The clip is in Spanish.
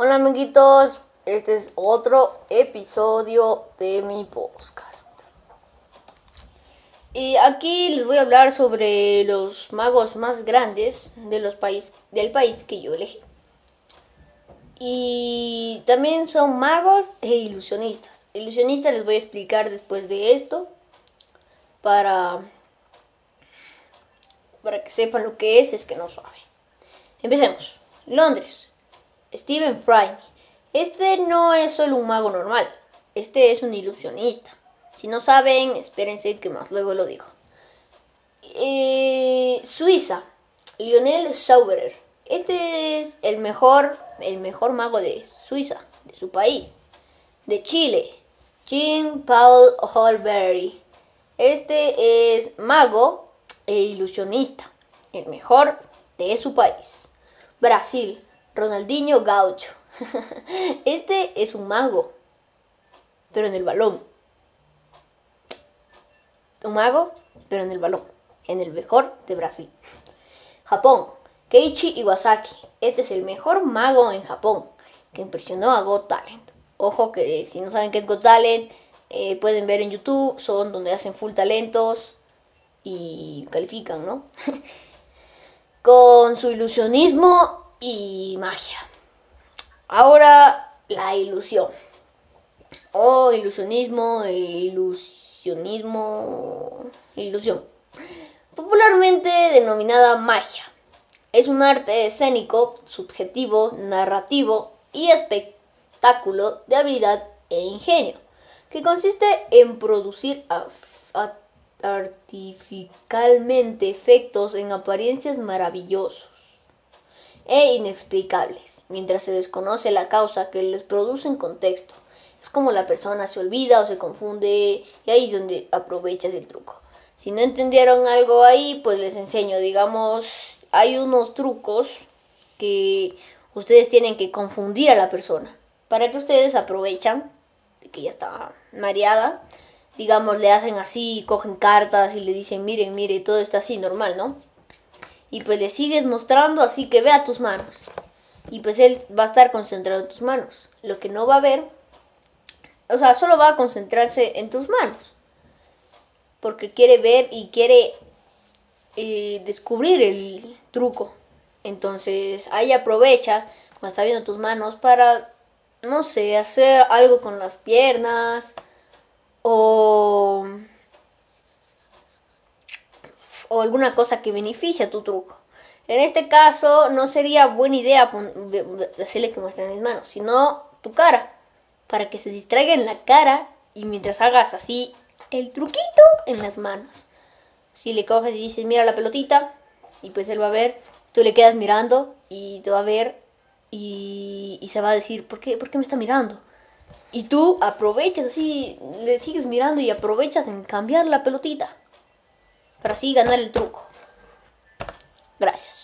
Hola amiguitos, este es otro episodio de mi podcast. Y aquí les voy a hablar sobre los magos más grandes de los país, del país que yo elegí. Y también son magos e ilusionistas. Ilusionistas les voy a explicar después de esto para, para que sepan lo que es, es que no saben. Empecemos. Londres. Stephen Fry. Este no es solo un mago normal, este es un ilusionista. Si no saben, espérense que más luego lo digo. Eh, Suiza. Lionel Sauberer. Este es el mejor, el mejor mago de Suiza, de su país. De Chile. Jean Paul Holberry. Este es mago e ilusionista, el mejor de su país. Brasil. Ronaldinho Gaucho. Este es un mago, pero en el balón. Un mago, pero en el balón. En el mejor de Brasil. Japón. Keiichi Iwasaki. Este es el mejor mago en Japón, que impresionó a Got Talent. Ojo que si no saben qué es Got Talent, eh, pueden ver en YouTube, son donde hacen full talentos y califican, ¿no? Con su ilusionismo y magia. Ahora la ilusión. O ilusionismo, ilusionismo, ilusión. Popularmente denominada magia. Es un arte escénico, subjetivo, narrativo y espectáculo de habilidad e ingenio, que consiste en producir artificialmente efectos en apariencias maravillosos e inexplicables, mientras se desconoce la causa que les produce en contexto. Es como la persona se olvida o se confunde y ahí es donde aprovechas el truco. Si no entendieron algo ahí, pues les enseño. Digamos, hay unos trucos que ustedes tienen que confundir a la persona para que ustedes aprovechan de que ya está mareada. Digamos, le hacen así, cogen cartas y le dicen, miren, mire, todo está así normal, ¿no? Y pues le sigues mostrando así que vea tus manos. Y pues él va a estar concentrado en tus manos. Lo que no va a ver, o sea, solo va a concentrarse en tus manos. Porque quiere ver y quiere eh, descubrir el truco. Entonces ahí aprovechas cuando está viendo tus manos para, no sé, hacer algo con las piernas o o alguna cosa que beneficie a tu truco. En este caso no sería buena idea hacerle que muestre mis manos, sino tu cara, para que se distraiga en la cara y mientras hagas así el truquito en las manos. Si le coges y dices, mira la pelotita, y pues él va a ver, tú le quedas mirando y te va a ver y, y se va a decir, ¿por qué, ¿por qué me está mirando? Y tú aprovechas así, le sigues mirando y aprovechas en cambiar la pelotita para así ganar el truco. Gracias.